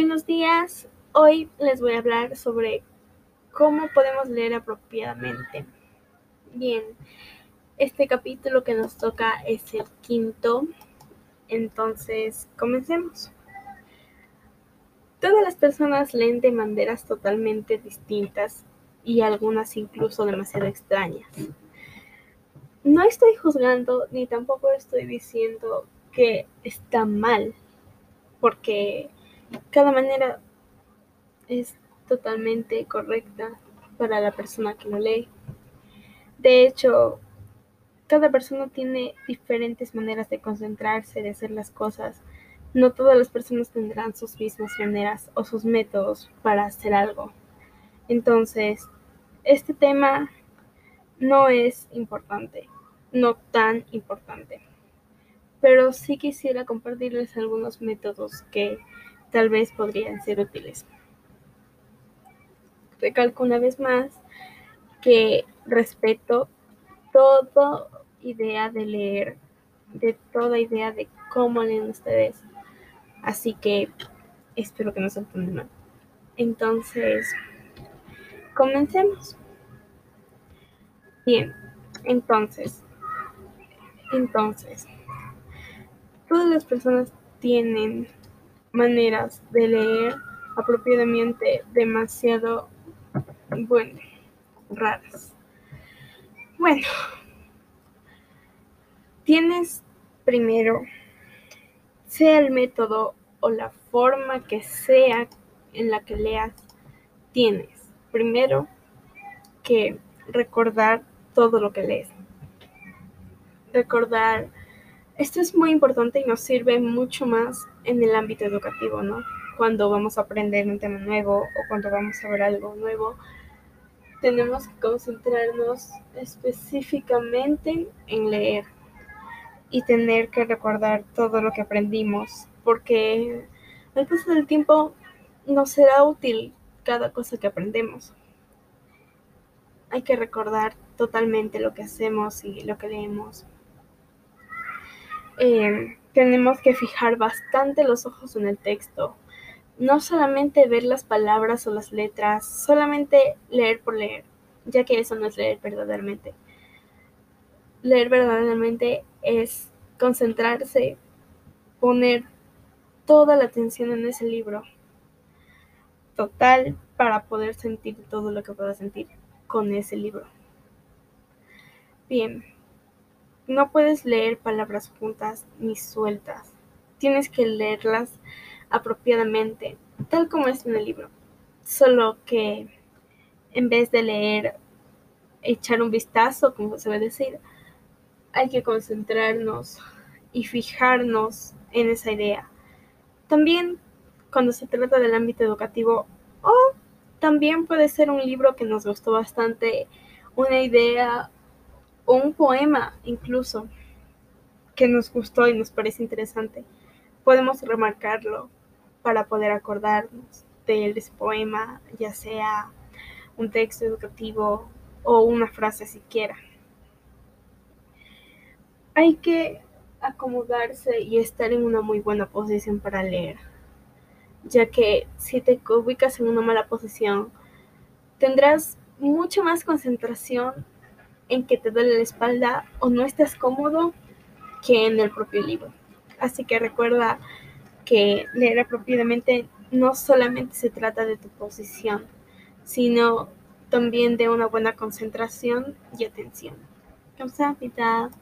Buenos días, hoy les voy a hablar sobre cómo podemos leer apropiadamente. Bien, este capítulo que nos toca es el quinto, entonces comencemos. Todas las personas leen de maneras totalmente distintas y algunas incluso demasiado extrañas. No estoy juzgando ni tampoco estoy diciendo que está mal, porque cada manera es totalmente correcta para la persona que lo lee. De hecho, cada persona tiene diferentes maneras de concentrarse, de hacer las cosas. No todas las personas tendrán sus mismas maneras o sus métodos para hacer algo. Entonces, este tema no es importante, no tan importante. Pero sí quisiera compartirles algunos métodos que tal vez podrían ser útiles. Recalco una vez más que respeto toda idea de leer, de toda idea de cómo leen ustedes. Así que espero que no se entiendan mal. Entonces, comencemos. Bien, entonces, entonces, todas las personas tienen maneras de leer apropiadamente demasiado, bueno, raras. Bueno, tienes primero, sea el método o la forma que sea en la que leas, tienes primero que recordar todo lo que lees. Recordar esto es muy importante y nos sirve mucho más en el ámbito educativo, ¿no? Cuando vamos a aprender un tema nuevo o cuando vamos a ver algo nuevo, tenemos que concentrarnos específicamente en leer y tener que recordar todo lo que aprendimos, porque al paso del tiempo nos será útil cada cosa que aprendemos. Hay que recordar totalmente lo que hacemos y lo que leemos. Eh, tenemos que fijar bastante los ojos en el texto. No solamente ver las palabras o las letras, solamente leer por leer, ya que eso no es leer verdaderamente. Leer verdaderamente es concentrarse, poner toda la atención en ese libro. Total para poder sentir todo lo que pueda sentir con ese libro. Bien, no puedes leer palabras juntas ni sueltas. Tienes que leerlas apropiadamente, tal como es en el libro. Solo que en vez de leer, echar un vistazo, como se va a decir, hay que concentrarnos y fijarnos en esa idea. También cuando se trata del ámbito educativo, o también puede ser un libro que nos gustó bastante, una idea o un poema incluso que nos gustó y nos parece interesante, podemos remarcarlo para poder acordarnos de ese poema, ya sea un texto educativo o una frase siquiera. Hay que acomodarse y estar en una muy buena posición para leer, ya que si te ubicas en una mala posición, tendrás mucha más concentración en que te duele la espalda o no estás cómodo que en el propio libro. Así que recuerda que leer apropiadamente no solamente se trata de tu posición, sino también de una buena concentración y atención.